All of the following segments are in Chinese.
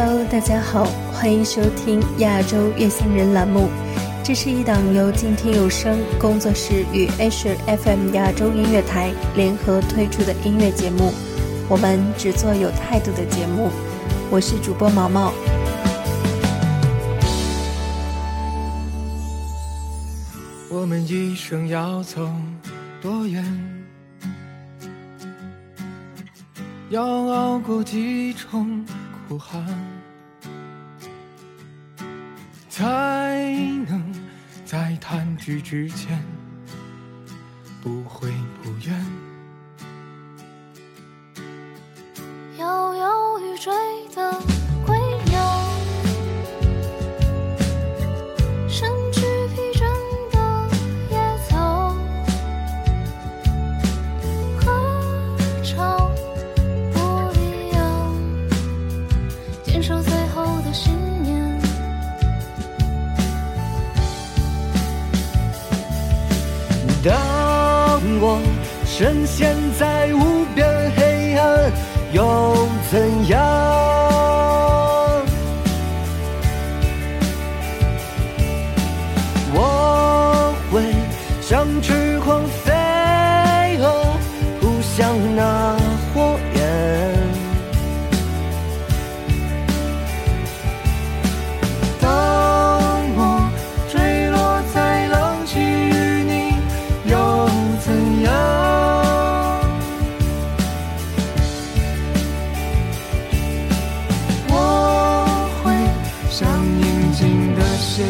Hello，大家好，欢迎收听亚洲月星人栏目。这是一档由静听有声工作室与 Asher FM 亚洲音乐台联合推出的音乐节目。我们只做有态度的节目。我是主播毛毛。我们一生要走多远？要熬过几重苦寒，才能在弹指之间不悔不怨？摇摇欲坠的。鲜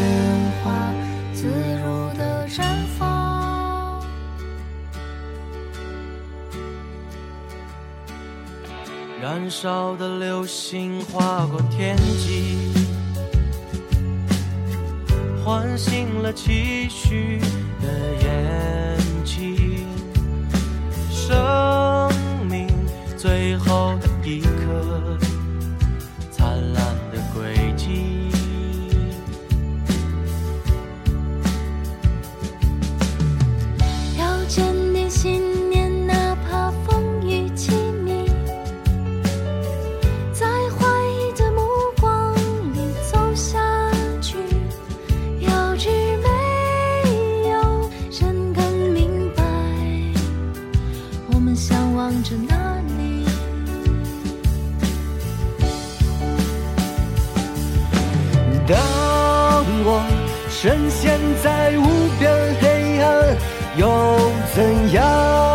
花自如的绽放燃烧的流星划过天际，唤醒了期许的眼我们向往着哪里？当我深陷在无边黑暗，又怎样？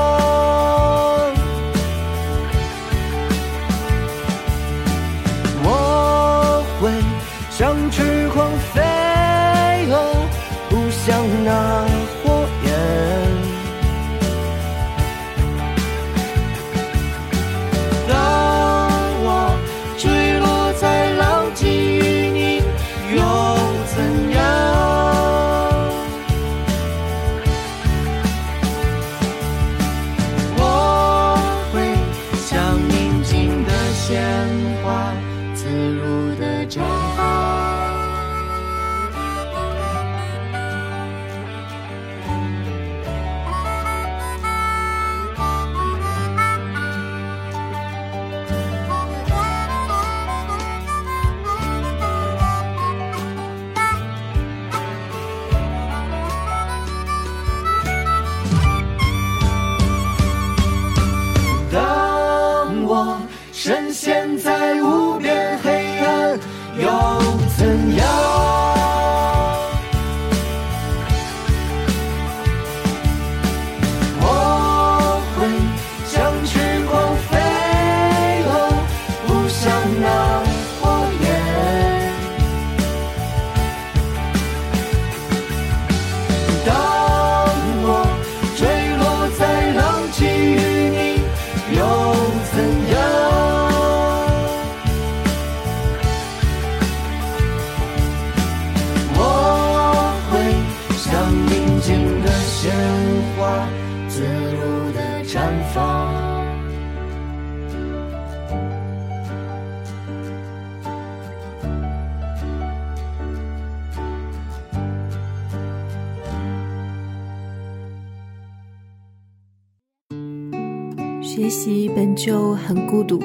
本就很孤独，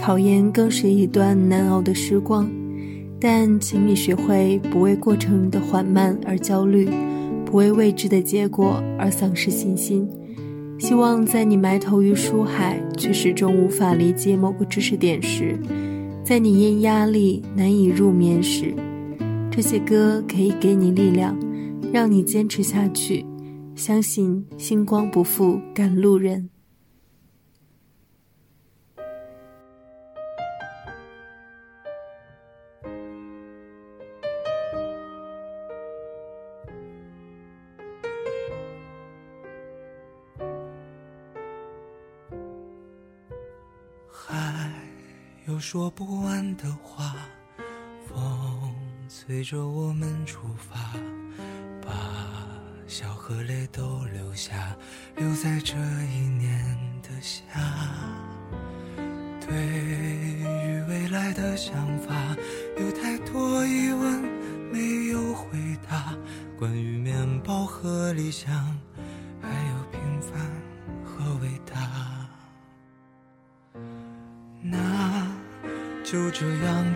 考研更是一段难熬的时光。但请你学会不为过程的缓慢而焦虑，不为未知的结果而丧失信心。希望在你埋头于书海，却始终无法理解某个知识点时，在你因压力难以入眠时，这些歌可以给你力量，让你坚持下去。相信星光不负赶路人。说不完的话，风催着我们出发，把笑和泪都留下，留在这一年的夏。对于未来的想法，有太多疑问没有回答，关于面包和理想，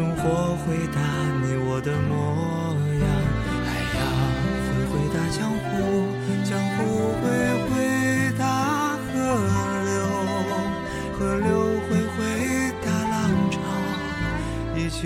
生活回答你我的模样，海洋会回答江湖，江湖会回答河流，河流会回答浪潮，一起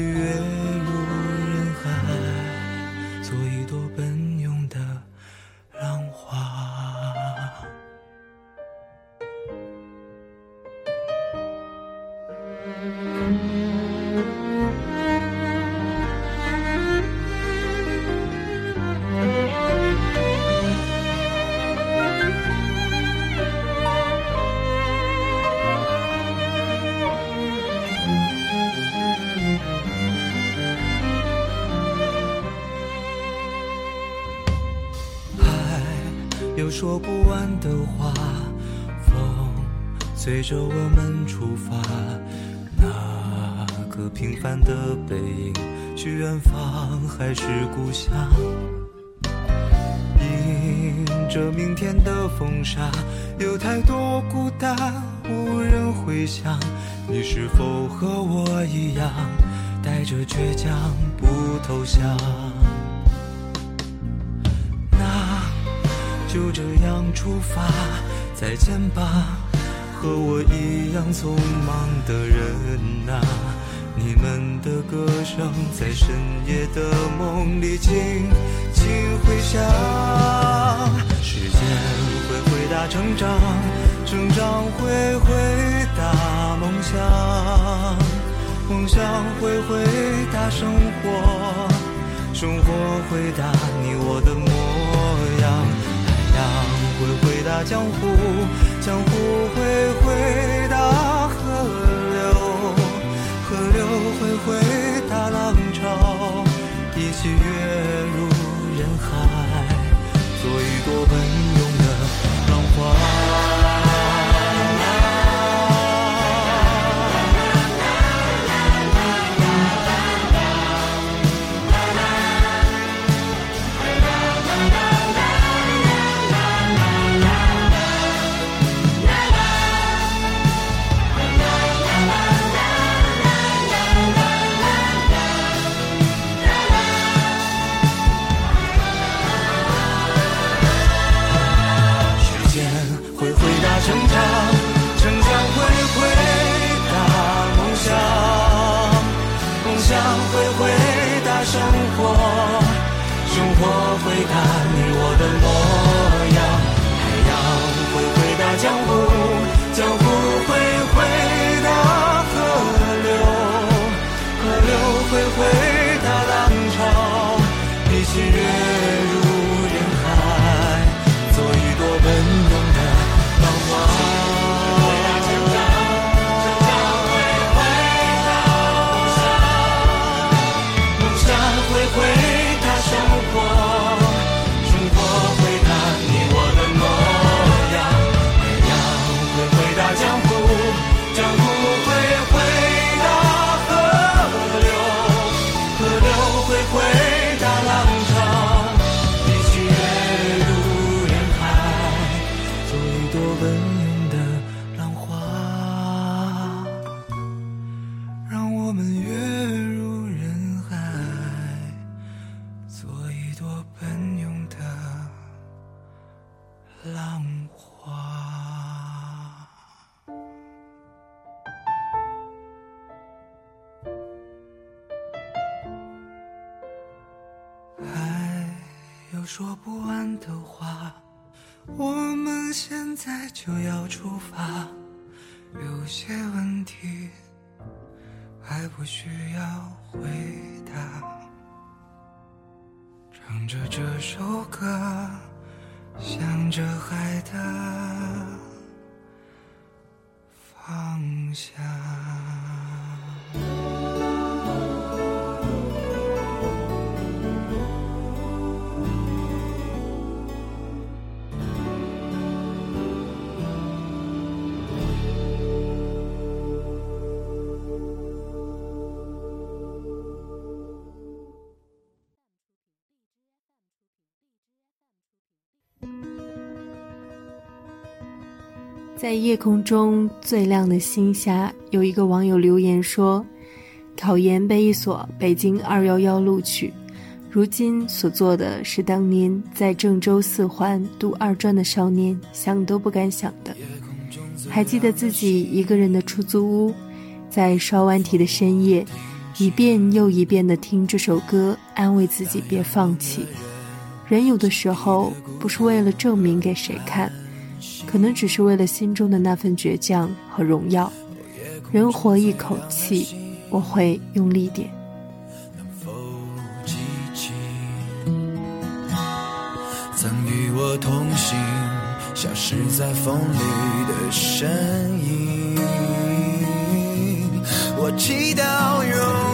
说不完的话，风随着我们出发，那个平凡的背影，去远方还是故乡？迎着明天的风沙，有太多孤单无人回响。你是否和我一样，带着倔强不投降？就这样出发，再见吧，和我一样匆忙的人啊！你们的歌声在深夜的梦里轻轻回响。时间会回答成长，成长会回答梦想，梦想会回答生活，生活回答你我的江湖，江湖会回答河流，河流会回答浪潮，一起跃入人海，做一朵奔涌的浪花。我们现在就要出发。有些问题还不需要回答。唱着这首歌，想着海的方向。在夜空中最亮的星下，有一个网友留言说：“考研被一所北京二幺幺录取，如今所做的是当年在郑州四环读二专的少年想都不敢想的。还记得自己一个人的出租屋，在刷完题的深夜，一遍又一遍地听这首歌，安慰自己别放弃。人有的时候不是为了证明给谁看。”可能只是为了心中的那份倔强和荣耀。人活一口气，我会用力点。曾与我同行、消失在风里的身影？我祈祷拥有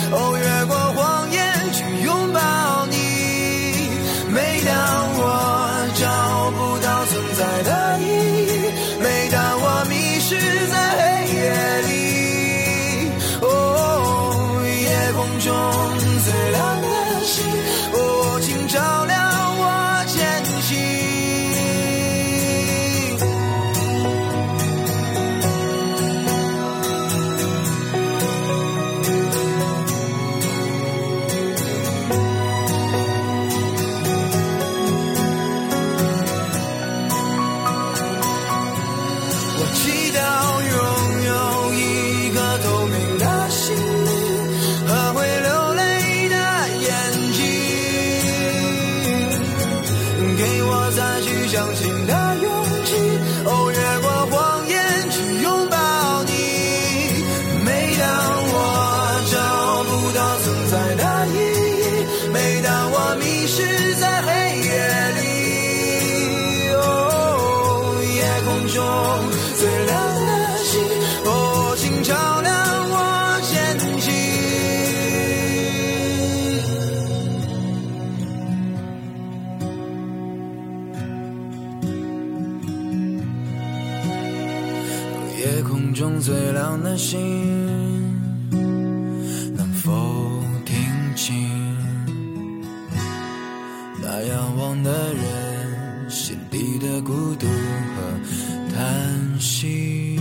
夜空中最亮的星，能否听清那仰望的人心底的孤独和叹息？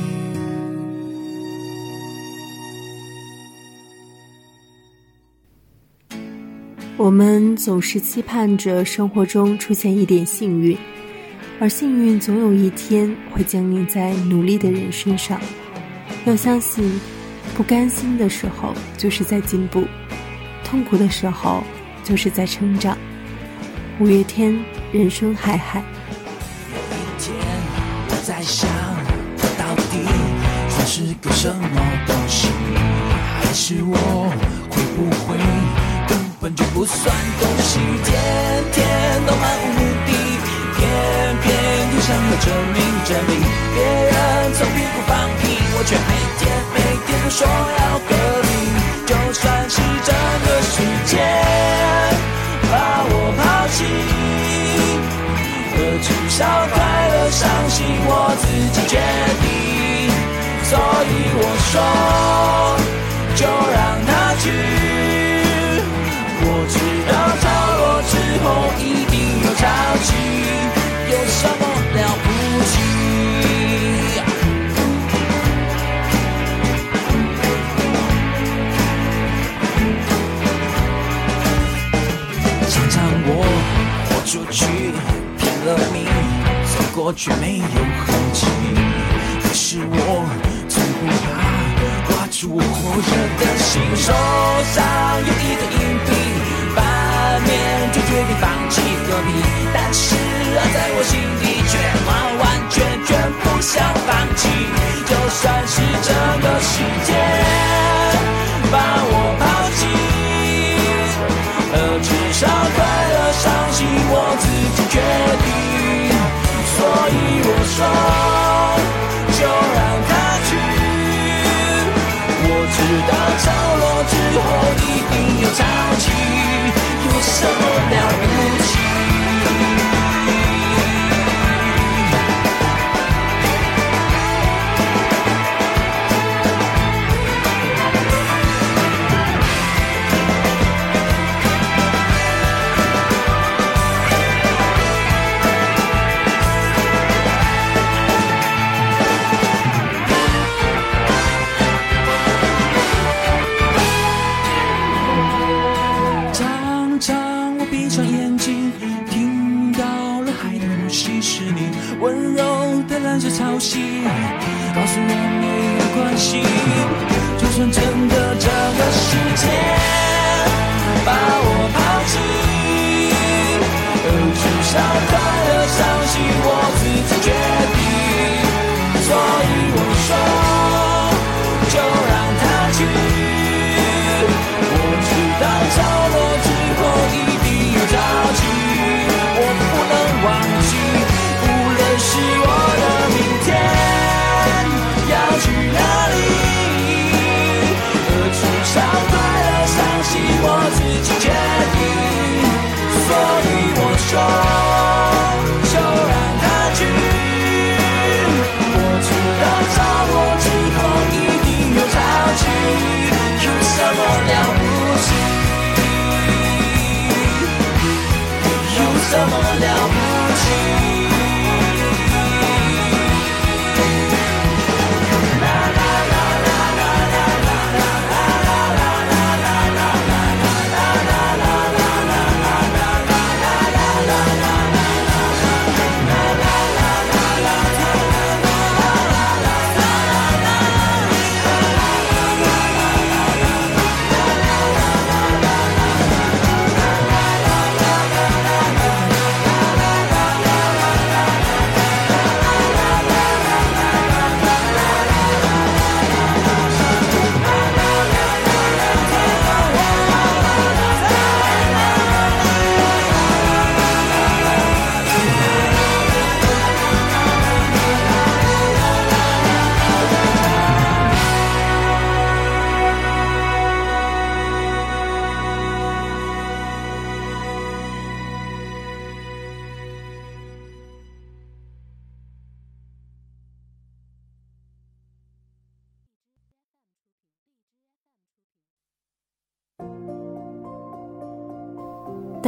我们总是期盼着生活中出现一点幸运，而幸运总有一天会降临在努力的人身上。要相信，不甘心的时候就是在进步，痛苦的时候就是在成长。五月天，人生海海。有一天，我在想，到底算是个什么东西？还是我会不会根本就不算东西？天天都漫无，想要证明证明。别人从屁股放屁，我却每天每天都说要隔离。就算是整个世界把我抛弃，可至少快乐伤心我自己决定。所以我说，就让它去。我知道潮落之后一定有潮起，有出去，拼了命，走过却没有痕迹。可是我从不怕挂住我火热的心，手上有一个硬币，反面就决定放弃隔壁。但是啊，在我心底却完完全全不想放弃，就算是整个世界以我说，就让它去。我知道潮落之后一定有潮起，有什么了不起？告诉我没有关系，就算真的这个世界把我什么了不起？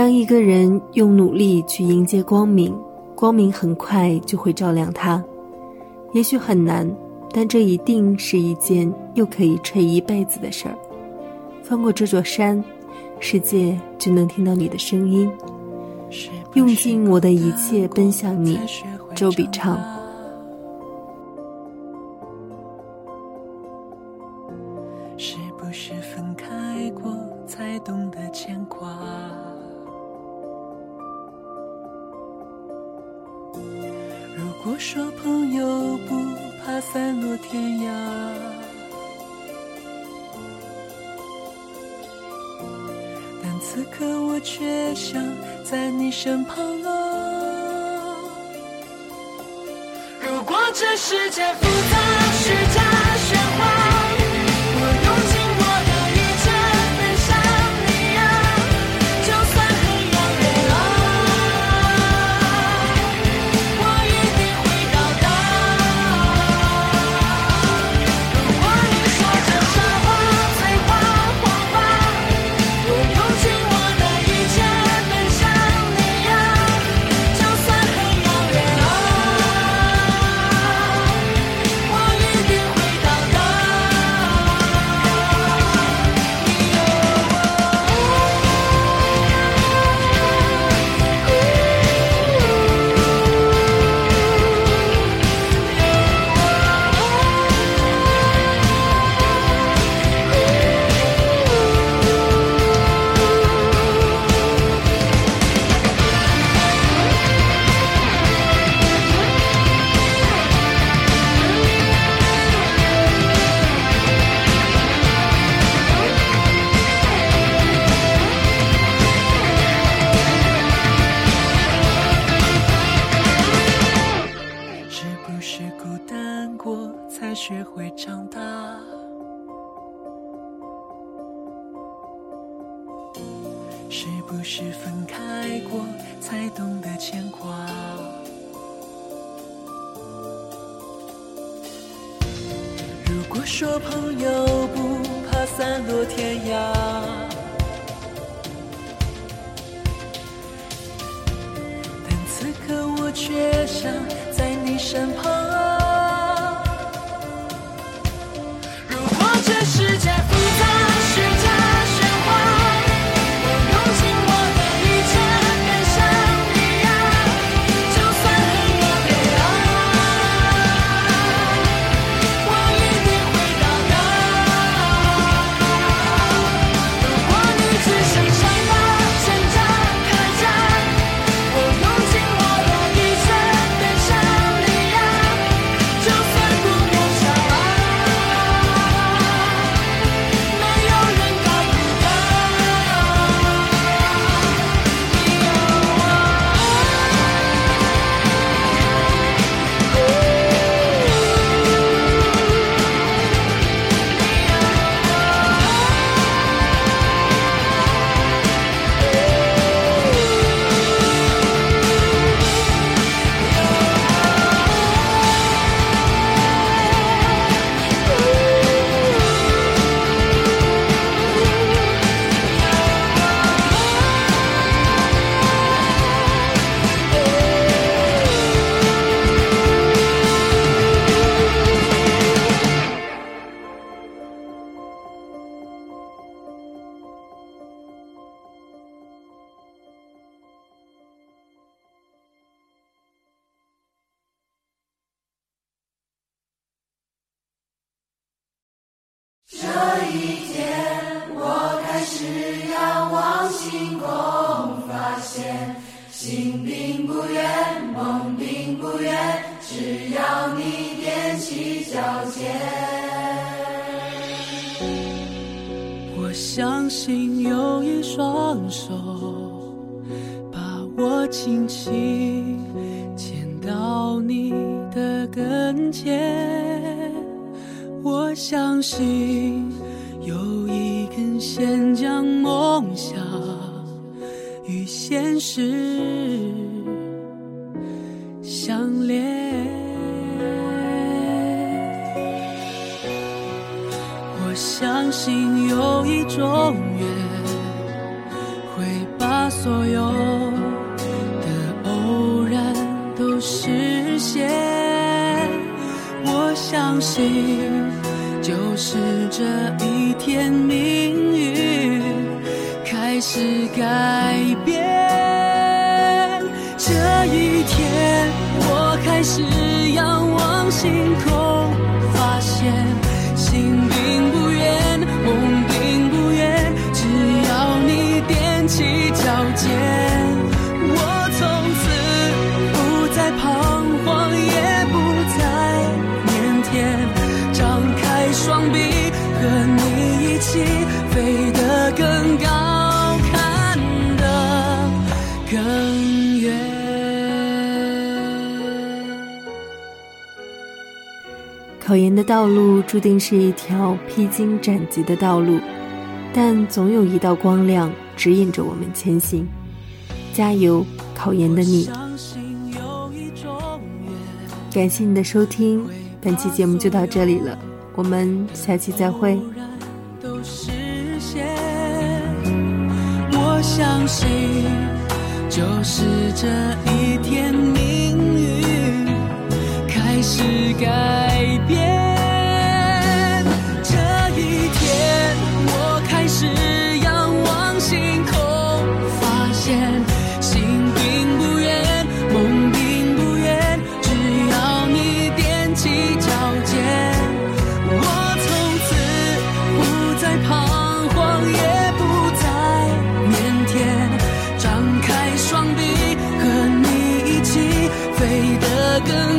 当一个人用努力去迎接光明，光明很快就会照亮他。也许很难，但这一定是一件又可以吹一辈子的事儿。翻过这座山，世界就能听到你的声音。用尽我的一切奔向你，周笔畅。是不是分开过才懂得牵挂？如果说朋友不怕散落天涯，但此刻我却想在你身旁啊。如果这世界复杂，虚假是不是分开过才懂得牵挂？如果说朋友不怕散落天涯。但此刻我却想在你身旁。如果这世界复杂，这一天，我开始仰望星空，发现心并不远，梦并不远，只要你踮起脚尖。我相信有一双手，把我轻轻牵到你的跟前。我相信。有一根线将梦想与现实相连。我相信有一种缘，会把所有的偶然都实现。我相信，就是这一天，命运开始改变。这一天，我开始仰望星空，考研的道路注定是一条披荆斩棘的道路，但总有一道光亮指引着我们前行。加油，考研的你！感谢你的收听，本期节目就到这里了，我们下期再会。都实现。我相信，就是这一天，是改变。这一天，我开始仰望星空，发现心并不远，梦并不远，只要你踮起脚尖，我从此不再彷徨，也不再腼腆，张开双臂，和你一起飞得更。